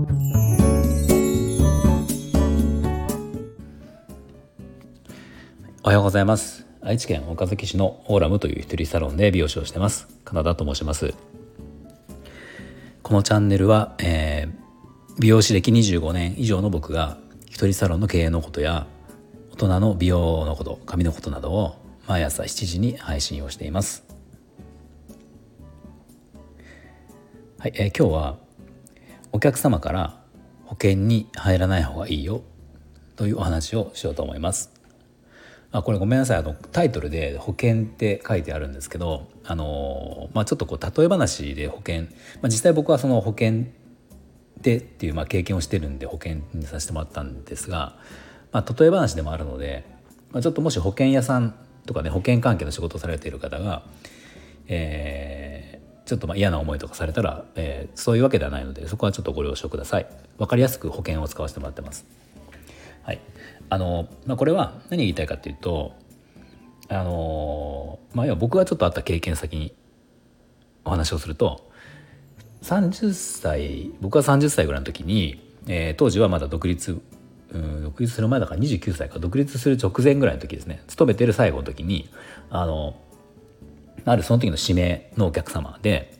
おはようございます。愛知県岡崎市のオーラムという一人サロンで美容師をしてます。カナダと申します。このチャンネルは、えー、美容師歴25年以上の僕が一人サロンの経営のことや大人の美容のこと髪のことなどを毎朝7時に配信をしています。はい、えー、今日はお客様から保険に入らない方がいいよというお話をしようと思います。あこれごめんなさい。あのタイトルで保険って書いてあるんですけどあの、まあ、ちょっとこう例え話で保険、まあ、実際僕はその保険でっていうまあ経験をしてるんで保険にさせてもらったんですが、まあ、例え話でもあるので、まあ、ちょっともし保険屋さんとかね保険関係の仕事をされている方が、えー、ちょっとまあ嫌な思いとかされたら、えー、そういうわけではないのでそこはちょっとご了承ください。分かりやすく保険を使わせてもらってます。はい、あの、まあ、これは何言いたいかっていうとあの、まあ、要は僕がちょっとあった経験先にお話をすると30歳僕は30歳ぐらいの時に、えー、当時はまだ独立うん独立する前だから29歳か独立する直前ぐらいの時ですね勤めてる最後の時にあのあるその時の指名のお客様で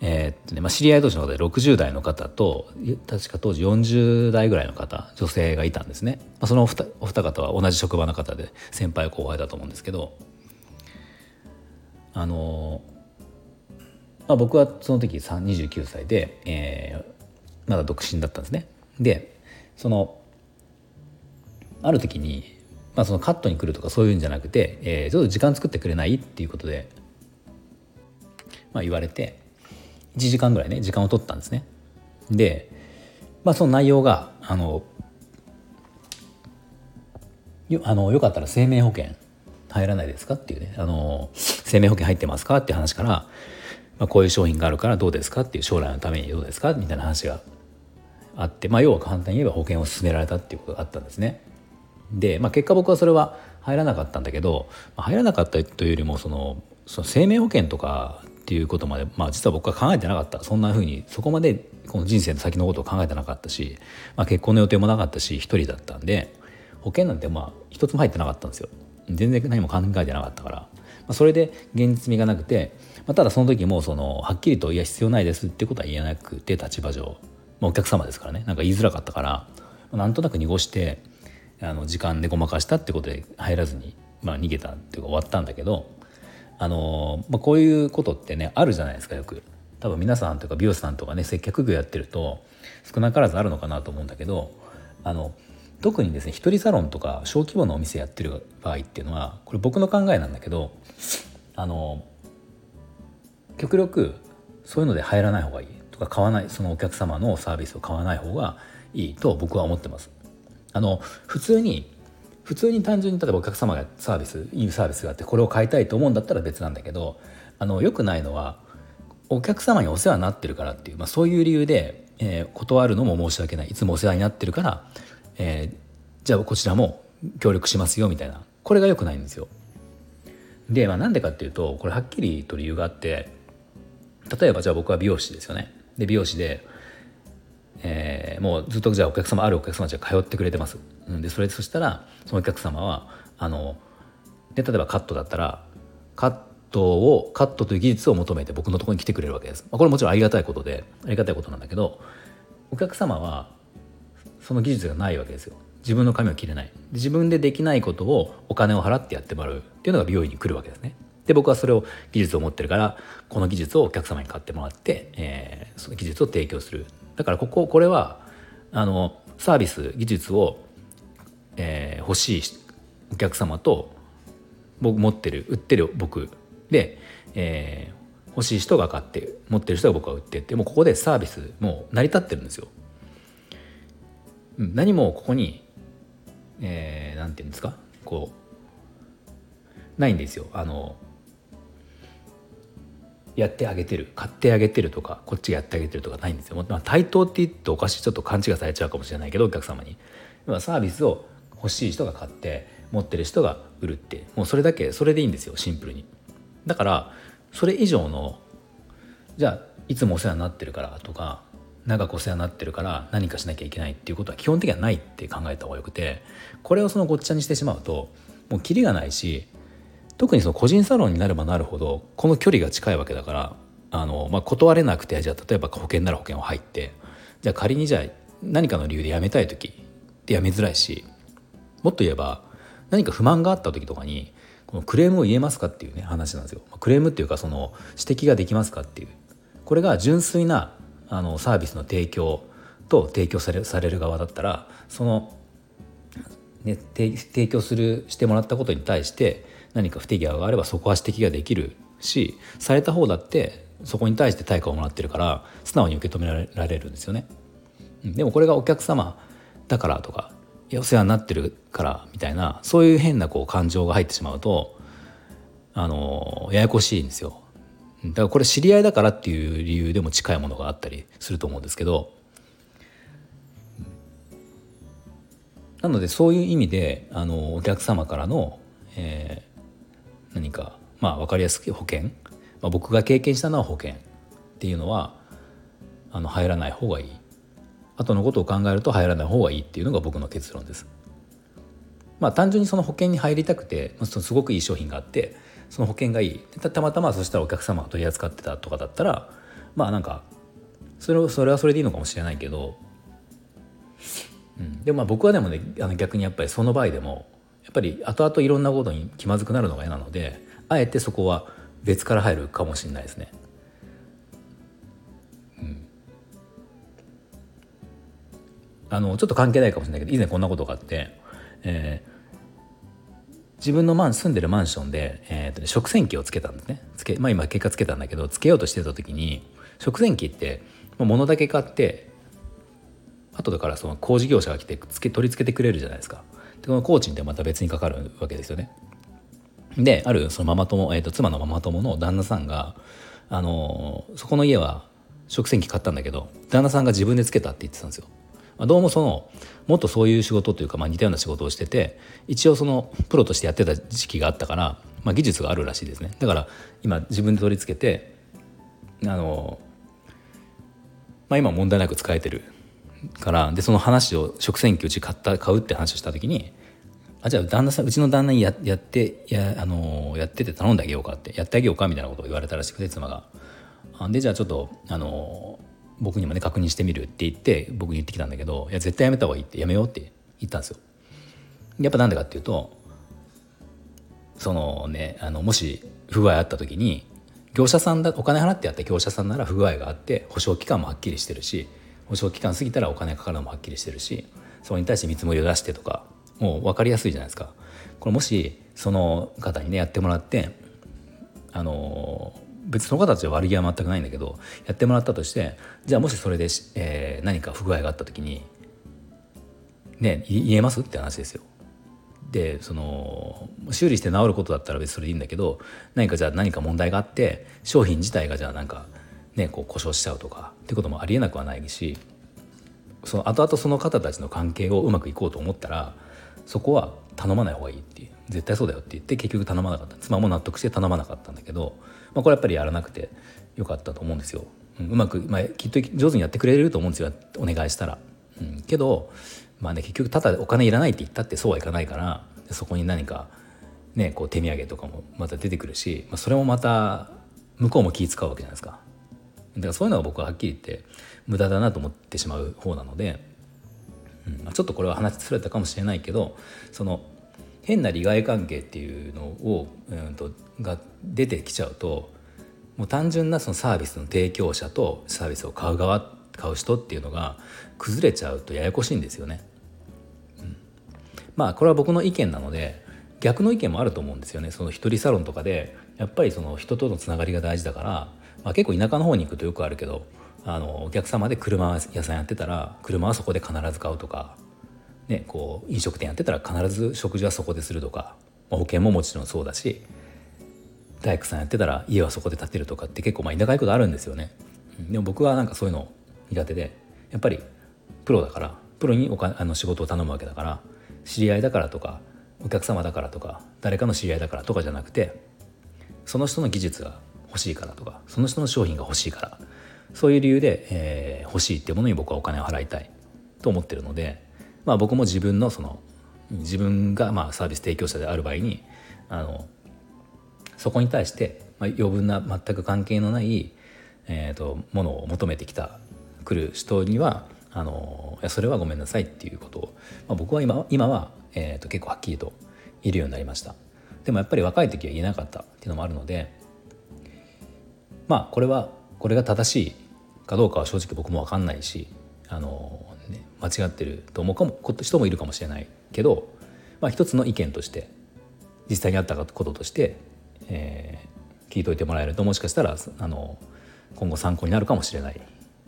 えー、っとねまあ、知り合い同士の方で60代の方と確か当時40代ぐらいの方女性がいたんですね、まあ、そのお二お二方は同じ職場の方で先輩後輩だと思うんですけどあの、まあ、僕はその時29歳で、えー、まだ独身だったんですね。でそのある時に、まあ、そのカットに来るとかそういうんじゃなくて、えー、ちょっと時間作ってくれないっていうことで、まあ、言われて1時間ぐらいね時間を取ったんですね。で、まあ、その内容があのよあのよかったら生命保険入らないですかっていうねあの生命保険入ってますかっていう話から、まあ、こういう商品があるからどうですかっていう将来のためにどうですかみたいな話があって、まあ、要は簡単に言えば保険を勧められたっていうことがあったんですね。で、まあ、結果僕はそれは入らなかったんだけど、まあ、入らなかったというよりもそのその生命保険とかっていうことまで、まあ、実は僕は考えてなかった。そんなふうにそこまでこの人生の先のことを考えてなかったし、まあ、結婚の予定もなかったし一人だったんで保険なんてまあ一つも入ってなかったんですよ。全然何も考えてなかったから、まあ、それで現実味がなくて、まあ、ただその時もそのはっきりと「いや必要ないです」ってことは言えなくて立場上、まあ、お客様ですからね。なんか言いづらかったから、まあ、なんとなく濁してあの時間でごまかしたってことで入らずに、まあ、逃げたっていうか終わったんだけどあの、まあ、こういうことってねあるじゃないですかよく。多分皆さんというか美容師さんとかね接客業やってると少なからずあるのかなと思うんだけどあの特にですね一人サロンとか小規模のお店やってる場合っていうのはこれ僕の考えなんだけどあの極力そういうので入らない方がいいとか買わないそのお客様のサービスを買わない方がいいと僕は思ってます。あの普通に普通に単純に例えばお客様がサービスいいサービスがあってこれを買いたいと思うんだったら別なんだけどあのよくないのはお客様にお世話になってるからっていう、まあ、そういう理由で、えー、断るのも申し訳ないいつもお世話になってるから、えー、じゃあこちらも協力しますよみたいなこれがよくないんですよ。で、まあ、なんでかっていうとこれはっきりと理由があって例えばじゃあ僕は美容師ですよね。で美容師でえー、もうずっとじゃあお客様あるお客様たちが通ってくれてます。うん、でそれそしたらそのお客様はあので例えばカットだったらカットをカットという技術を求めて僕のところに来てくれるわけです。まあ、これもちろんありがたいことでありがたいことなんだけどお客様はその技術がないわけですよ。自分の髪を切れない自分でできないことをお金を払ってやってもらうっていうのが美容院に来るわけですね。で僕はそれを技術を持ってるからこの技術をお客様に買ってもらって、えー、その技術を提供するだからこここれはあのサービス技術を、えー、欲しいお客様と僕持ってる売ってる僕で、えー、欲しい人が買って持ってる人が僕は売ってってもうここでサービスもう成り立ってるんですよ。何もここに、えー、ていうんですか？こうないんですよ。あのやってあげてる買ってあげてるとかこっちがやってあげてるとかないんですよ、まあ、対等って言っておかしいちょっと勘違いされちゃうかもしれないけどお客様に。サービスを欲しい人が買って持ってる人が売るって。もうそれだけそれでいいんですよシンプルに。だからそれ以上のじゃあいつもお世話になってるからとか長くお世話になってるから何かしなきゃいけないっていうことは基本的にはないって考えた方がよくてこれをそのごっちゃにしてしまうともうキリがないし特にその個人サロンになればなるほどこの距離が近いわけだからあの、まあ、断れなくてじゃあ例えば保険なら保険を入ってじゃあ仮にじゃあ何かの理由で辞めたい時って辞めづらいしもっと言えば何か不満があった時とかにこのクレームを言えますかっていうね話なんですよ。クレームっていうかその指摘ができますかっていうこれが純粋なあのサービスの提供と提供されされる側だったらその、ね、提供するしてもらったことに対して何か不手際があればそこは指摘ができるしされた方だってそこに対して対価をもらってるから素直に受け止められるんですよね。でもこれがお客様だからとかお世話になってるからみたいなそういう変なこう感情が入ってしまうとあのややこしいんですよ。だからこれ知り合いだからっていう理由でも近いものがあったりすると思うんですけどなのでそういう意味であのお客様からの、えー、何かまあ分かりやすく保険、まあ、僕が経験したのは保険っていうのはあの入らない方がいい。後のことを考えると入らない方がいいっていうのが僕の結論です。まあ単純にその保険に入りたくてすごくいい商品があってその保険がいい。たまたまそしたらお客様が取り扱ってたとかだったらまあなんかそれそれはそれでいいのかもしれないけど、うん、でもまあ僕はでもねあの逆にやっぱりその場合でもやっぱり後々いろんなことに気まずくなるのが嫌なのであえてそこは別から入るかもしれないですね。あのちょっと関係ないかもしれないけど以前こんなことがあって、えー、自分のマン住んでるマンションで、えーとね、食洗機をつけたんですね。つけ、まあ、今結果つけたんだけどつけようとしてた時に食洗機って物だけ買って後だからその工事業者が来てつけ取り付けてくれるじゃないですか。でこの工賃ってまた別にかかるわけですよね。であるそのママ友、えーと、妻のママ友の旦那さんがあのー、そこの家は食洗機買ったんだけど旦那さんが自分でつけたって言ってたんですよ。まあ、どうもそのもっとそういう仕事というか、まあ、似たような仕事をしてて一応そのプロとしてやってた時期があったから、まあ、技術があるらしいですね。だから今自分で取り付けてあの、まあ、今問題なく使えてる。からでその話を食洗機うち買った買うって話をした時にあじゃあ旦那さんうちの旦那にややってや,、あのやってて頼んであげようかってやってあげようかみたいなことを言われたらしくて妻が。でじゃあちょっとあの僕にもね確認してみるって言って僕に言ってきたんだけどいや絶対やめた方がいいってやめようって言ったんですよ。やっぱなんでかっていうとそのねあのもし不具合あった時に業者さんだお金払ってやった業者さんなら不具合があって保証期間もはっきりしてるし保証期間過ぎたらお金かかるのもはっきりしてるしそれに対して見積もりを出してとかもう分かりやすいじゃないですか。これもしその方にねやってもらってあの別にその方たちは悪気は全くないんだけどやってもらったとしてじゃあもしそれで、えー、何か不具合があった時にね言えます？って話ですよ。でその修理して治ることだったら別にそれでいいんだけど何かじゃあ何か問題があって商品自体がじゃあなんかねこう故障しちゃうとかってこともありえなくはないしその後々その方たちの関係をうまくいこうと思ったらそこは頼まない方がいいっていう絶対そうだよって言って結局頼まなかった妻も納得して頼まなかったんだけどまあ、これやっぱりやらなくてよかったと思うんですよ。う、まく、まあ、きっと上手にやってくれると思うんですよお願いしたら。うん、けど、まあね、結局ただお金いらないって言ったってそうはいかないからそこに何か、ね、こう手土産とかもまた出てくるし、まあ、それもまた向こうも気使うわけじゃないですか。だからそういうのは僕ははっきり言って無駄だなと思ってしまう方なので、うんま、ちょっとこれは話しつれたかもしれないけどその変な利害関係っていうのを、うんと、が出てきちゃうともう単純なそのサービスの提供者とサービスを買う側買う人っていうのが崩れちゃうとややこしいんですよね。うん、まあこれは僕の意見なので逆の意見もあると思うんですよね。その一人サロンとかでやっぱりその人とのつながりが大事だから、まあ、結構田舎の方に行くとよくあるけどあのお客様で車屋さんやってたら車はそこで必ず買うとかね、こう飲食店やってたら必ず食事はそこでするとか、まあ、保険ももちろんそうだし大工さんやってたら家はそこで建てるとかって結構まあ田舎行くことあるんですよね。でも僕はなんかそういうの苦手でやっぱりプロだからプロにお金あの仕事を頼むわけだから知り合いだからとかお客様だからとか誰かの知り合いだからとかじゃなくてその人の技術が欲しいからとかその人の商品が欲しいからそういう理由で、えー、欲しいっていうものに僕はお金を払いたいと思ってるので、まあ、僕も自分のその自分がまあサービス提供者である場合にあのそこに対して、まあ、余分な全く関係のない、えーと、ものを求めてきた来る人にはあのいやそれはごめんなさいっていうことを、まあ、僕は今今は、えーと、結構はっきりと言えるようになりました。でもやっぱり若い時は言えなかったっていうのもあるのでまあこれはこれが正しいかどうかは正直僕も分かんないしあの、ね、間違ってると思うかも人もいるかもしれないけど、まあ、一つの意見として実際にあったこととして、えー、聞いといてもらえるともしかしたらあの今後参考になるかもしれない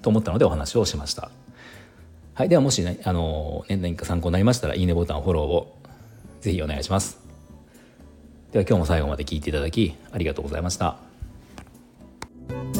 と思ったのでお話をしました。はい、ではもし、ね、あの、ね、何か参考になりましたらいいねボタンフォローをぜひお願いします。では今日も最後まで聞いていただきありがとうございました。Bye.